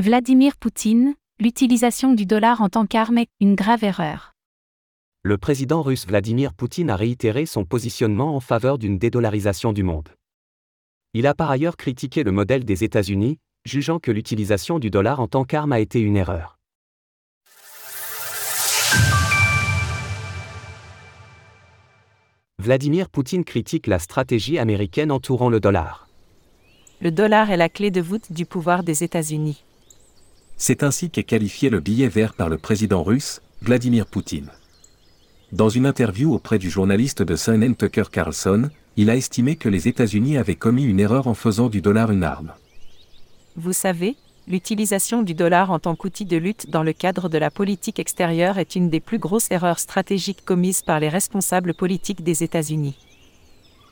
Vladimir Poutine, l'utilisation du dollar en tant qu'arme est une grave erreur. Le président russe Vladimir Poutine a réitéré son positionnement en faveur d'une dédollarisation du monde. Il a par ailleurs critiqué le modèle des États-Unis, jugeant que l'utilisation du dollar en tant qu'arme a été une erreur. Vladimir Poutine critique la stratégie américaine entourant le dollar. Le dollar est la clé de voûte du pouvoir des États-Unis. C'est ainsi qu'est qualifié le billet vert par le président russe, Vladimir Poutine. Dans une interview auprès du journaliste de CNN Tucker Carlson, il a estimé que les États-Unis avaient commis une erreur en faisant du dollar une arme. Vous savez, l'utilisation du dollar en tant qu'outil de lutte dans le cadre de la politique extérieure est une des plus grosses erreurs stratégiques commises par les responsables politiques des États-Unis.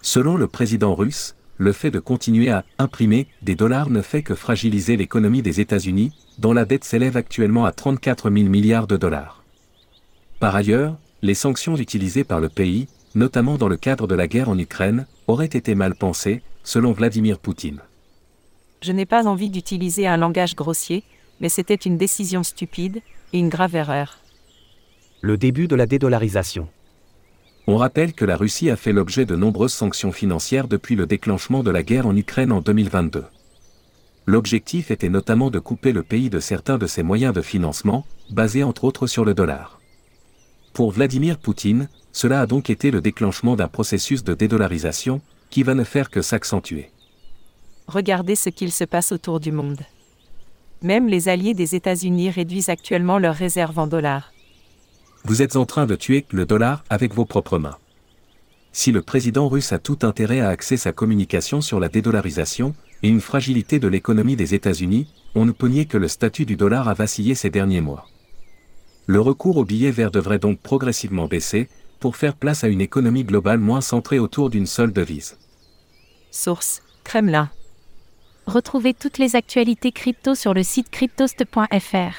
Selon le président russe, le fait de continuer à imprimer des dollars ne fait que fragiliser l'économie des États-Unis, dont la dette s'élève actuellement à 34 000 milliards de dollars. Par ailleurs, les sanctions utilisées par le pays, notamment dans le cadre de la guerre en Ukraine, auraient été mal pensées, selon Vladimir Poutine. Je n'ai pas envie d'utiliser un langage grossier, mais c'était une décision stupide et une grave erreur. Le début de la dédollarisation. On rappelle que la Russie a fait l'objet de nombreuses sanctions financières depuis le déclenchement de la guerre en Ukraine en 2022. L'objectif était notamment de couper le pays de certains de ses moyens de financement, basés entre autres sur le dollar. Pour Vladimir Poutine, cela a donc été le déclenchement d'un processus de dédollarisation, qui va ne faire que s'accentuer. Regardez ce qu'il se passe autour du monde. Même les alliés des États-Unis réduisent actuellement leurs réserves en dollars. Vous êtes en train de tuer le dollar avec vos propres mains. Si le président russe a tout intérêt à axer sa communication sur la dédollarisation et une fragilité de l'économie des États-Unis, on ne peut nier que le statut du dollar a vacillé ces derniers mois. Le recours au billet vert devrait donc progressivement baisser, pour faire place à une économie globale moins centrée autour d'une seule devise. Source Kremlin. Retrouvez toutes les actualités crypto sur le site cryptost.fr.